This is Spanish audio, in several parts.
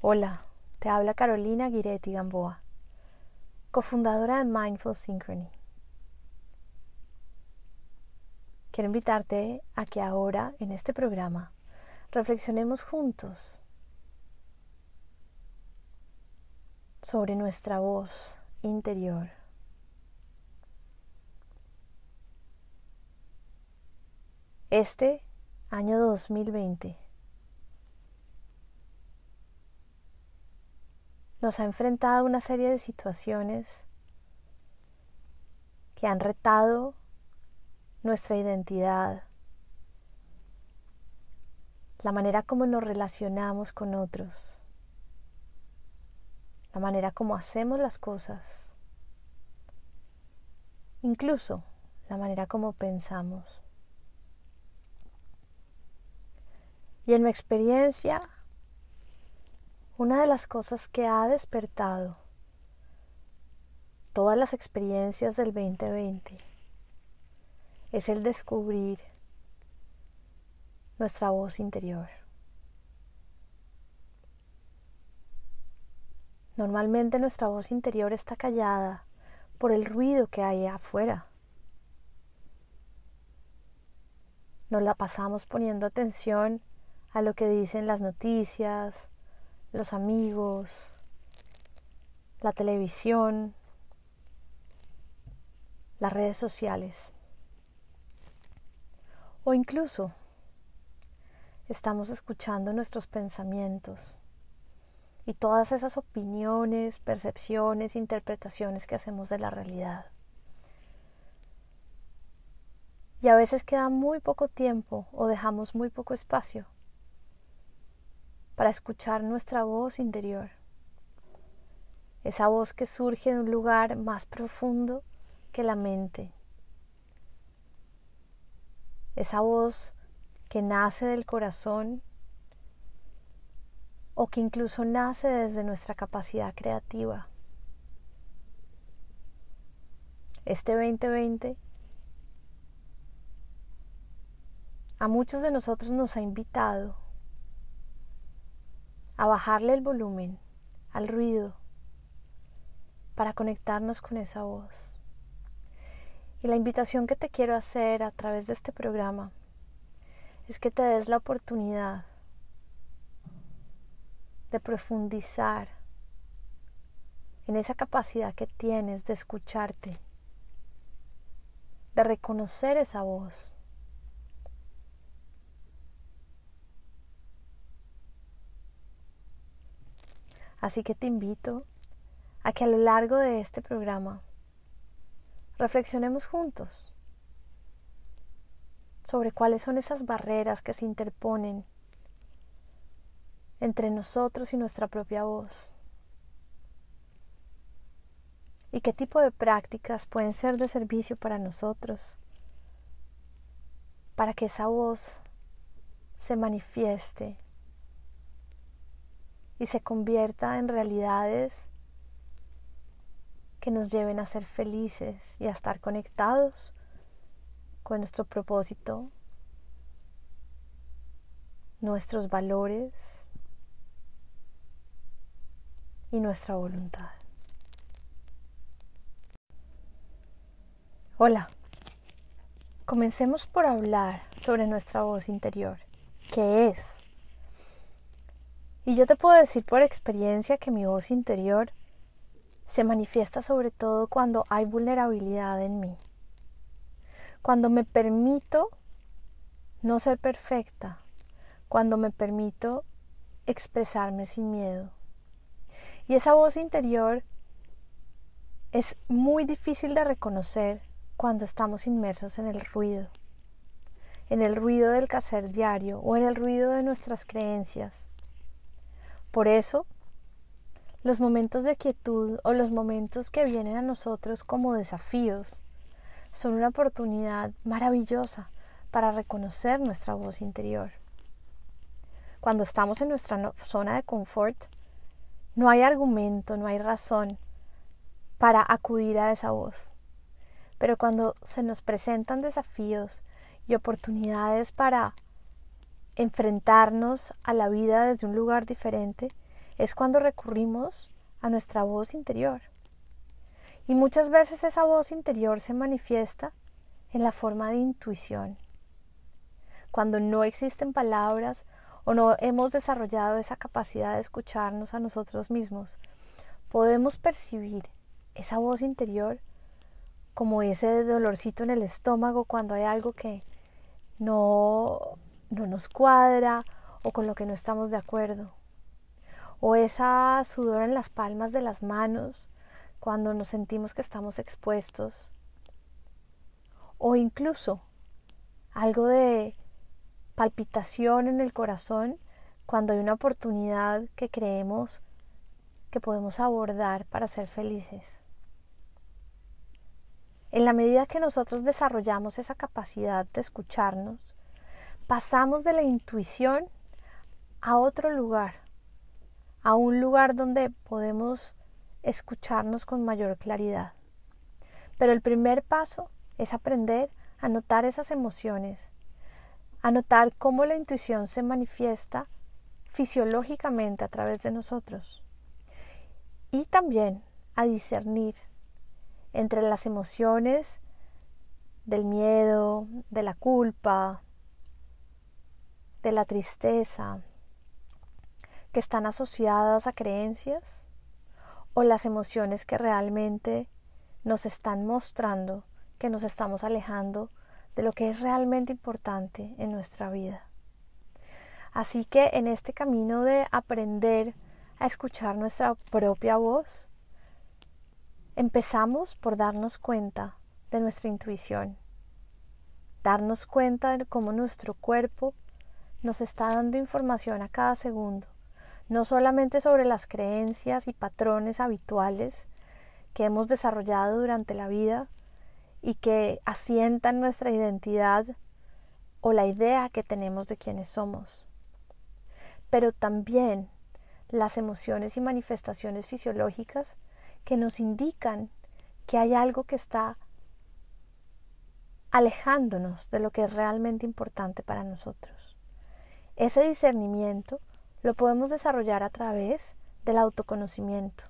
Hola, te habla Carolina Guiretti Gamboa, cofundadora de Mindful Synchrony. Quiero invitarte a que ahora, en este programa, reflexionemos juntos sobre nuestra voz interior. Este año 2020 nos ha enfrentado a una serie de situaciones que han retado nuestra identidad, la manera como nos relacionamos con otros, la manera como hacemos las cosas, incluso la manera como pensamos. Y en mi experiencia una de las cosas que ha despertado todas las experiencias del 2020 es el descubrir nuestra voz interior. Normalmente nuestra voz interior está callada por el ruido que hay afuera. Nos la pasamos poniendo atención a lo que dicen las noticias, los amigos, la televisión, las redes sociales. O incluso estamos escuchando nuestros pensamientos y todas esas opiniones, percepciones, interpretaciones que hacemos de la realidad. Y a veces queda muy poco tiempo o dejamos muy poco espacio para escuchar nuestra voz interior. Esa voz que surge de un lugar más profundo que la mente. Esa voz que nace del corazón o que incluso nace desde nuestra capacidad creativa. Este 2020 a muchos de nosotros nos ha invitado a bajarle el volumen al ruido para conectarnos con esa voz. Y la invitación que te quiero hacer a través de este programa es que te des la oportunidad de profundizar en esa capacidad que tienes de escucharte, de reconocer esa voz Así que te invito a que a lo largo de este programa reflexionemos juntos sobre cuáles son esas barreras que se interponen entre nosotros y nuestra propia voz y qué tipo de prácticas pueden ser de servicio para nosotros para que esa voz se manifieste y se convierta en realidades que nos lleven a ser felices y a estar conectados con nuestro propósito, nuestros valores y nuestra voluntad. Hola, comencemos por hablar sobre nuestra voz interior, ¿qué es? Y yo te puedo decir por experiencia que mi voz interior se manifiesta sobre todo cuando hay vulnerabilidad en mí. Cuando me permito no ser perfecta, cuando me permito expresarme sin miedo. Y esa voz interior es muy difícil de reconocer cuando estamos inmersos en el ruido, en el ruido del quehacer diario o en el ruido de nuestras creencias, por eso, los momentos de quietud o los momentos que vienen a nosotros como desafíos son una oportunidad maravillosa para reconocer nuestra voz interior. Cuando estamos en nuestra zona de confort, no hay argumento, no hay razón para acudir a esa voz. Pero cuando se nos presentan desafíos y oportunidades para enfrentarnos a la vida desde un lugar diferente, es cuando recurrimos a nuestra voz interior. Y muchas veces esa voz interior se manifiesta en la forma de intuición. Cuando no existen palabras o no hemos desarrollado esa capacidad de escucharnos a nosotros mismos, podemos percibir esa voz interior como ese dolorcito en el estómago cuando hay algo que no, no nos cuadra o con lo que no estamos de acuerdo. O esa sudor en las palmas de las manos cuando nos sentimos que estamos expuestos. O incluso algo de palpitación en el corazón cuando hay una oportunidad que creemos que podemos abordar para ser felices. En la medida que nosotros desarrollamos esa capacidad de escucharnos, pasamos de la intuición a otro lugar, a un lugar donde podemos escucharnos con mayor claridad. Pero el primer paso es aprender a notar esas emociones, a notar cómo la intuición se manifiesta fisiológicamente a través de nosotros y también a discernir entre las emociones del miedo, de la culpa, de la tristeza, que están asociadas a creencias, o las emociones que realmente nos están mostrando que nos estamos alejando de lo que es realmente importante en nuestra vida. Así que en este camino de aprender a escuchar nuestra propia voz, Empezamos por darnos cuenta de nuestra intuición, darnos cuenta de cómo nuestro cuerpo nos está dando información a cada segundo, no solamente sobre las creencias y patrones habituales que hemos desarrollado durante la vida y que asientan nuestra identidad o la idea que tenemos de quiénes somos, pero también las emociones y manifestaciones fisiológicas que nos indican que hay algo que está alejándonos de lo que es realmente importante para nosotros. Ese discernimiento lo podemos desarrollar a través del autoconocimiento,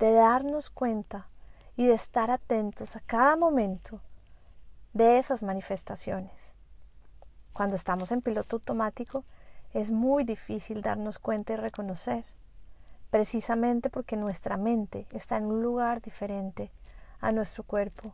de darnos cuenta y de estar atentos a cada momento de esas manifestaciones. Cuando estamos en piloto automático es muy difícil darnos cuenta y reconocer precisamente porque nuestra mente está en un lugar diferente a nuestro cuerpo,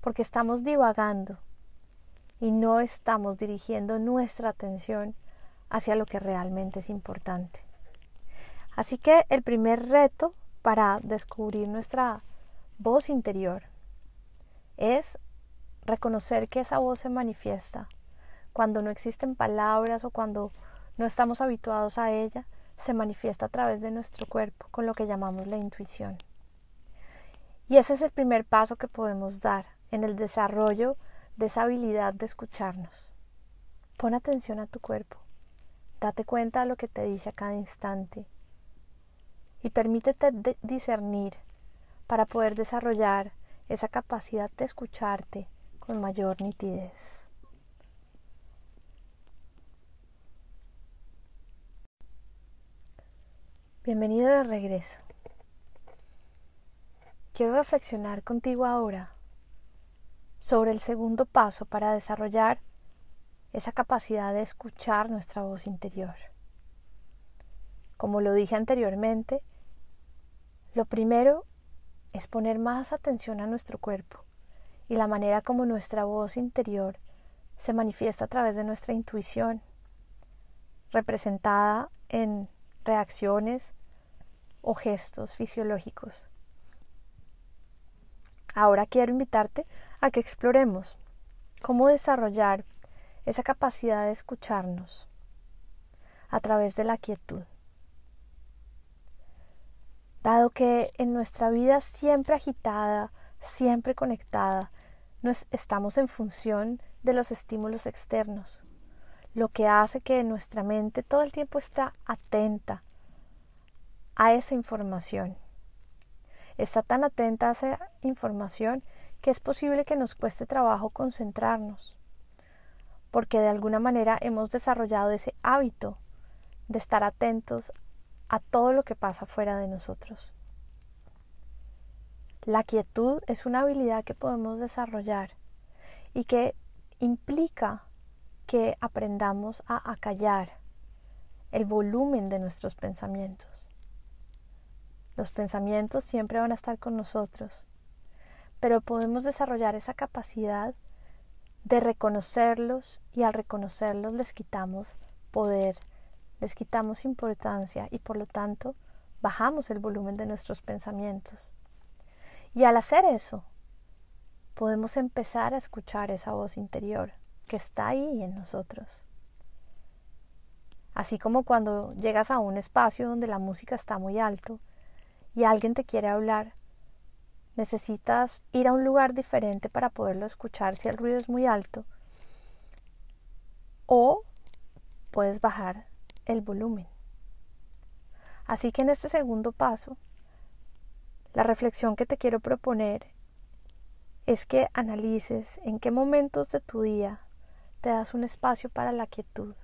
porque estamos divagando y no estamos dirigiendo nuestra atención hacia lo que realmente es importante. Así que el primer reto para descubrir nuestra voz interior es reconocer que esa voz se manifiesta cuando no existen palabras o cuando no estamos habituados a ella, se manifiesta a través de nuestro cuerpo, con lo que llamamos la intuición. Y ese es el primer paso que podemos dar en el desarrollo de esa habilidad de escucharnos. Pon atención a tu cuerpo, date cuenta de lo que te dice a cada instante y permítete discernir para poder desarrollar esa capacidad de escucharte con mayor nitidez. Bienvenido de regreso. Quiero reflexionar contigo ahora sobre el segundo paso para desarrollar esa capacidad de escuchar nuestra voz interior. Como lo dije anteriormente, lo primero es poner más atención a nuestro cuerpo y la manera como nuestra voz interior se manifiesta a través de nuestra intuición, representada en reacciones o gestos fisiológicos. Ahora quiero invitarte a que exploremos cómo desarrollar esa capacidad de escucharnos a través de la quietud. Dado que en nuestra vida siempre agitada, siempre conectada, estamos en función de los estímulos externos lo que hace que nuestra mente todo el tiempo está atenta a esa información. Está tan atenta a esa información que es posible que nos cueste trabajo concentrarnos, porque de alguna manera hemos desarrollado ese hábito de estar atentos a todo lo que pasa fuera de nosotros. La quietud es una habilidad que podemos desarrollar y que implica que aprendamos a acallar el volumen de nuestros pensamientos. Los pensamientos siempre van a estar con nosotros, pero podemos desarrollar esa capacidad de reconocerlos y al reconocerlos les quitamos poder, les quitamos importancia y por lo tanto bajamos el volumen de nuestros pensamientos. Y al hacer eso, podemos empezar a escuchar esa voz interior que está ahí en nosotros. Así como cuando llegas a un espacio donde la música está muy alto y alguien te quiere hablar, necesitas ir a un lugar diferente para poderlo escuchar si el ruido es muy alto. O puedes bajar el volumen. Así que en este segundo paso, la reflexión que te quiero proponer es que analices en qué momentos de tu día te das un espacio para la quietud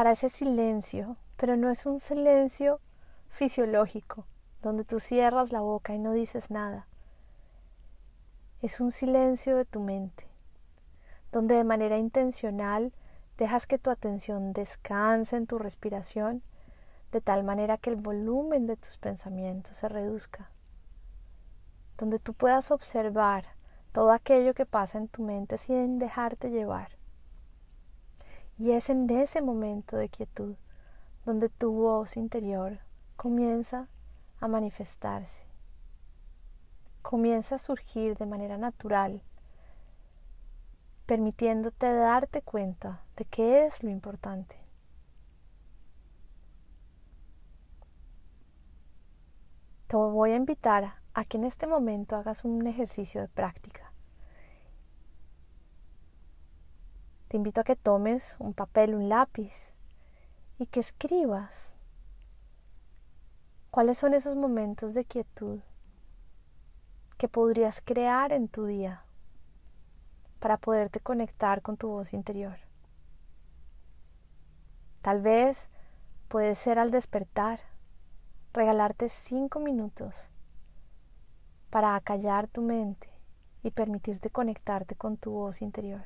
para ese silencio, pero no es un silencio fisiológico, donde tú cierras la boca y no dices nada. Es un silencio de tu mente, donde de manera intencional dejas que tu atención descanse en tu respiración, de tal manera que el volumen de tus pensamientos se reduzca, donde tú puedas observar todo aquello que pasa en tu mente sin dejarte llevar y es en ese momento de quietud donde tu voz interior comienza a manifestarse, comienza a surgir de manera natural, permitiéndote darte cuenta de qué es lo importante. Te voy a invitar a que en este momento hagas un ejercicio de práctica. Te invito a que tomes un papel, un lápiz y que escribas cuáles son esos momentos de quietud que podrías crear en tu día para poderte conectar con tu voz interior. Tal vez puede ser al despertar, regalarte cinco minutos para acallar tu mente y permitirte conectarte con tu voz interior.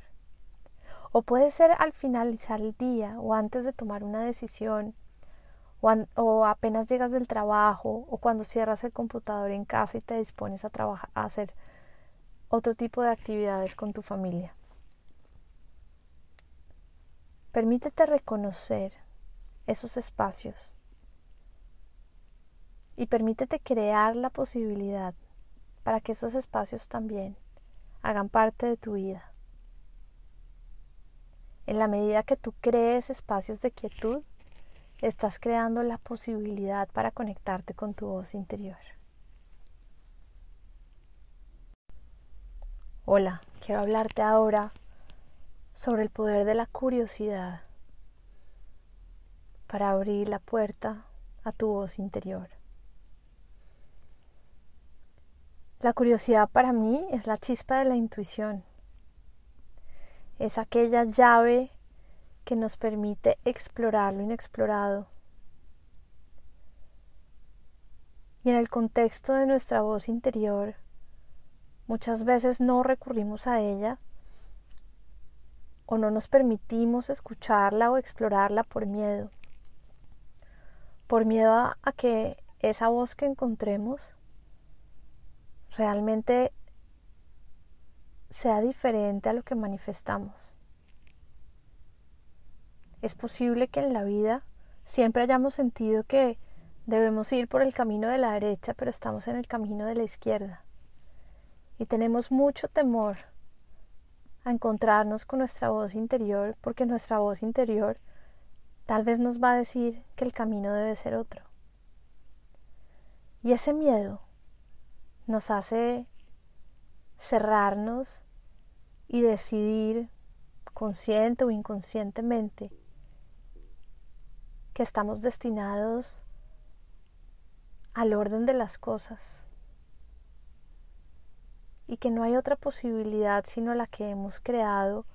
O puede ser al finalizar el día o antes de tomar una decisión o, apenas llegas del trabajo o cuando cierras el computador en casa y te dispones a, trabajar, a hacer otro tipo de actividades con tu familia. Permítete reconocer esos espacios y permítete crear la posibilidad para que esos espacios también hagan parte de tu vida. En la medida que tú crees espacios de quietud, estás creando la posibilidad para conectarte con tu voz interior. Hola, quiero hablarte ahora sobre el poder de la curiosidad para abrir la puerta a tu voz interior. La curiosidad para mí es la chispa de la intuición es aquella llave que nos permite explorar lo inexplorado. Y en el contexto de nuestra voz interior, muchas veces no recurrimos a ella o no nos permitimos escucharla o explorarla por miedo. Por miedo a, a que esa voz que encontremos realmente sea diferente a lo que manifestamos. Es posible que en la vida siempre hayamos sentido que debemos ir por el camino de la derecha, pero estamos en el camino de la izquierda. Y tenemos mucho temor a encontrarnos con nuestra voz interior, porque nuestra voz interior tal vez nos va a decir que el camino debe ser otro. Y ese miedo nos hace cerrarnos y decidir consciente o inconscientemente que estamos destinados al orden de las cosas y que no hay otra posibilidad sino la que hemos creado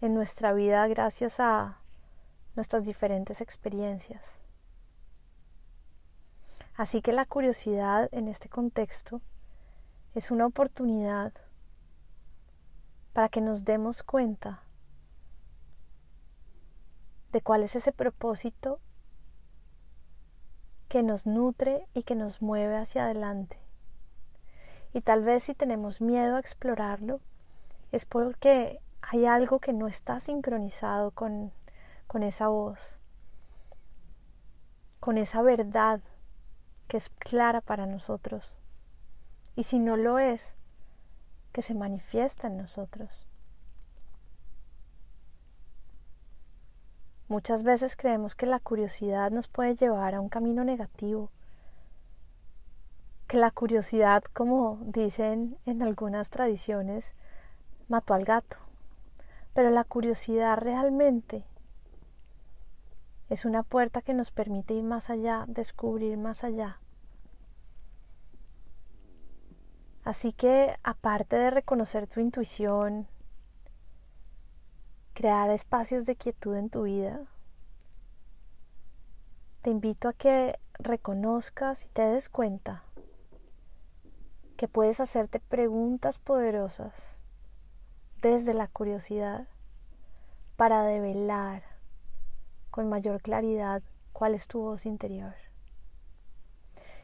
en nuestra vida gracias a nuestras diferentes experiencias. Así que la curiosidad en este contexto es una oportunidad para que nos demos cuenta de cuál es ese propósito que nos nutre y que nos mueve hacia adelante. Y tal vez si tenemos miedo a explorarlo, es porque hay algo que no está sincronizado con, con esa voz, con esa verdad que es clara para nosotros. Y si no lo es, que se manifiesta en nosotros. Muchas veces creemos que la curiosidad nos puede llevar a un camino negativo, que la curiosidad, como dicen en algunas tradiciones, mató al gato, pero la curiosidad realmente es una puerta que nos permite ir más allá, descubrir más allá. Así que aparte de reconocer tu intuición, crear espacios de quietud en tu vida, te invito a que reconozcas y te des cuenta que puedes hacerte preguntas poderosas desde la curiosidad para develar con mayor claridad cuál es tu voz interior.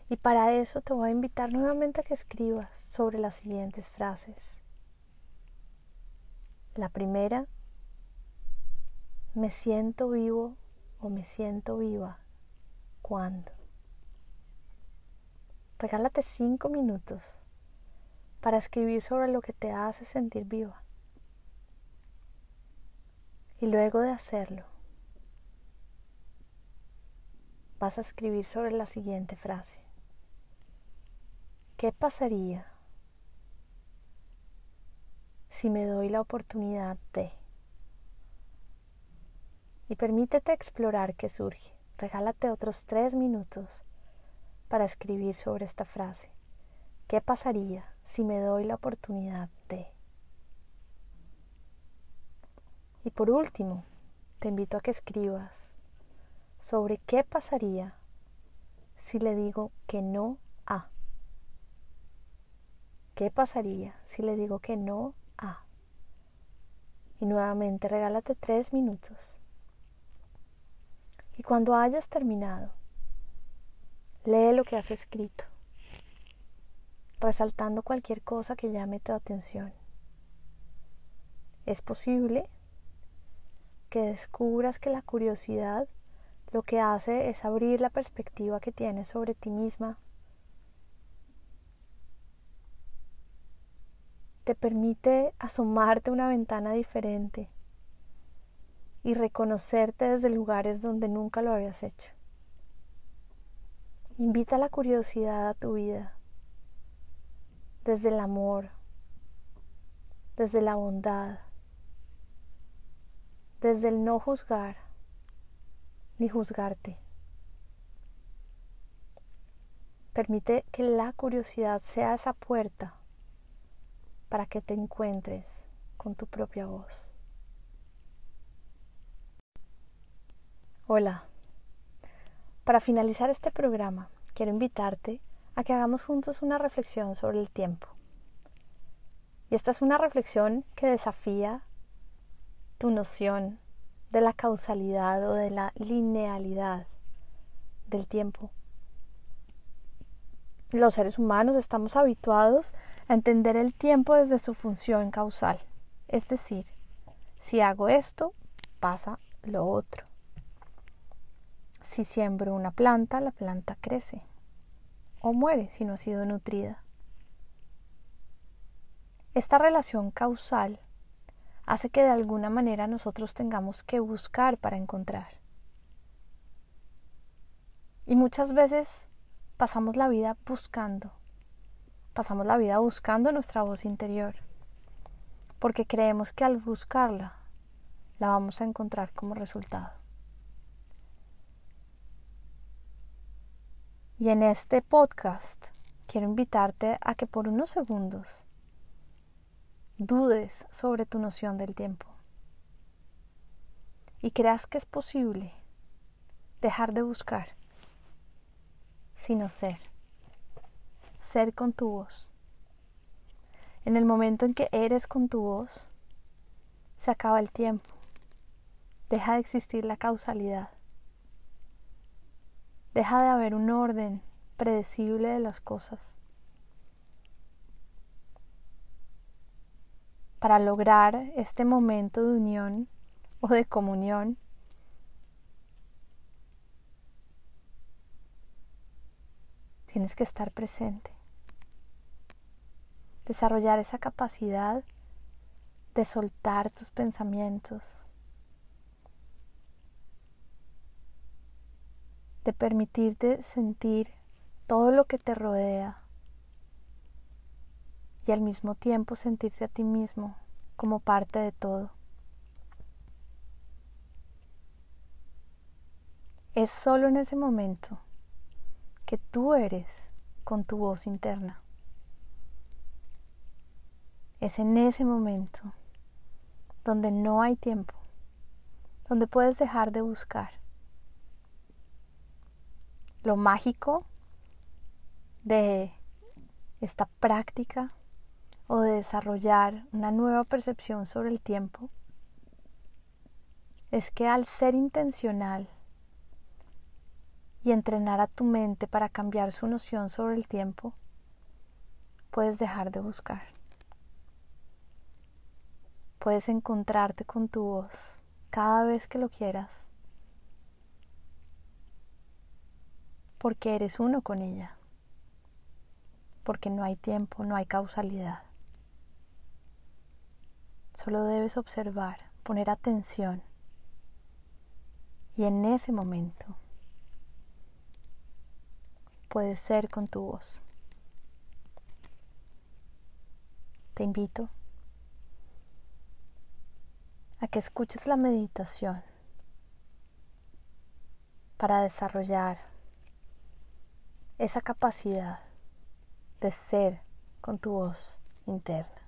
Y para eso te voy a invitar nuevamente a que escribas sobre las siguientes frases. La primera me siento vivo o me siento viva. ¿Cuándo? Regálate cinco minutos para escribir sobre lo que te hace sentir viva. Y luego de hacerlo, vas a escribir sobre la siguiente frase. ¿Qué pasaría si me doy la oportunidad de... Y permítete explorar qué surge. Regálate otros tres minutos para escribir sobre esta frase. ¿Qué pasaría si me doy la oportunidad de? Y por último, te invito a que escribas sobre qué pasaría si le digo que no a. ¿Qué pasaría si le digo que no a? Y nuevamente regálate tres minutos y cuando hayas terminado, lee lo que has escrito, resaltando cualquier cosa que llame tu atención. Es posible que descubras que la curiosidad lo que hace es abrir la perspectiva que tienes sobre ti misma. Te permite asomarte a una ventana diferente y reconocerte desde lugares donde nunca lo habías hecho. Invita la curiosidad a tu vida, desde el amor, desde la bondad, desde el no juzgar ni juzgarte. Permite que la curiosidad sea esa puerta para que te encuentres con tu propia voz. Hola. Para finalizar este programa, quiero invitarte a que hagamos juntos una reflexión sobre el tiempo. Y esta es una reflexión que desafía tu noción de la causalidad o de la linealidad del tiempo. Los seres humanos estamos habituados a entender el tiempo desde su función causal. Es decir, si hago esto, pasa lo otro. Si siembro una planta, la planta crece o muere si no ha sido nutrida. Esta relación causal hace que de alguna manera nosotros tengamos que buscar para encontrar. Y muchas veces pasamos la vida buscando, pasamos la vida buscando nuestra voz interior, porque creemos que al buscarla la vamos a encontrar como resultado. Y en este podcast quiero invitarte a que por unos segundos dudes sobre tu noción del tiempo. y creas que es posible dejar de buscar, sino ser, ser con tu voz. En el momento en que eres con tu voz, se acaba el tiempo, deja de existir la causalidad, deja de haber un orden predecible de las cosas. Para lograr este momento de unión o de comunión, tienes que estar presente. Desarrollar esa capacidad de soltar tus pensamientos, de permitirte sentir todo lo que te rodea y al mismo tiempo sentirte a ti mismo como parte de todo. Es solo en ese momento que tú eres con tu voz interna. Es en ese momento donde no hay tiempo, donde puedes dejar de buscar. Lo mágico de esta práctica o de desarrollar una nueva percepción sobre el tiempo es que al ser intencional y entrenar a tu mente para cambiar su noción sobre el tiempo, puedes dejar de buscar. Puedes encontrarte con tu voz cada vez que lo quieras, porque eres uno con ella, porque no hay tiempo, no hay causalidad. Solo debes observar, poner atención y en ese momento puedes ser con tu voz. Te invito a que escuches la meditación para desarrollar esa capacidad de ser con tu voz interna.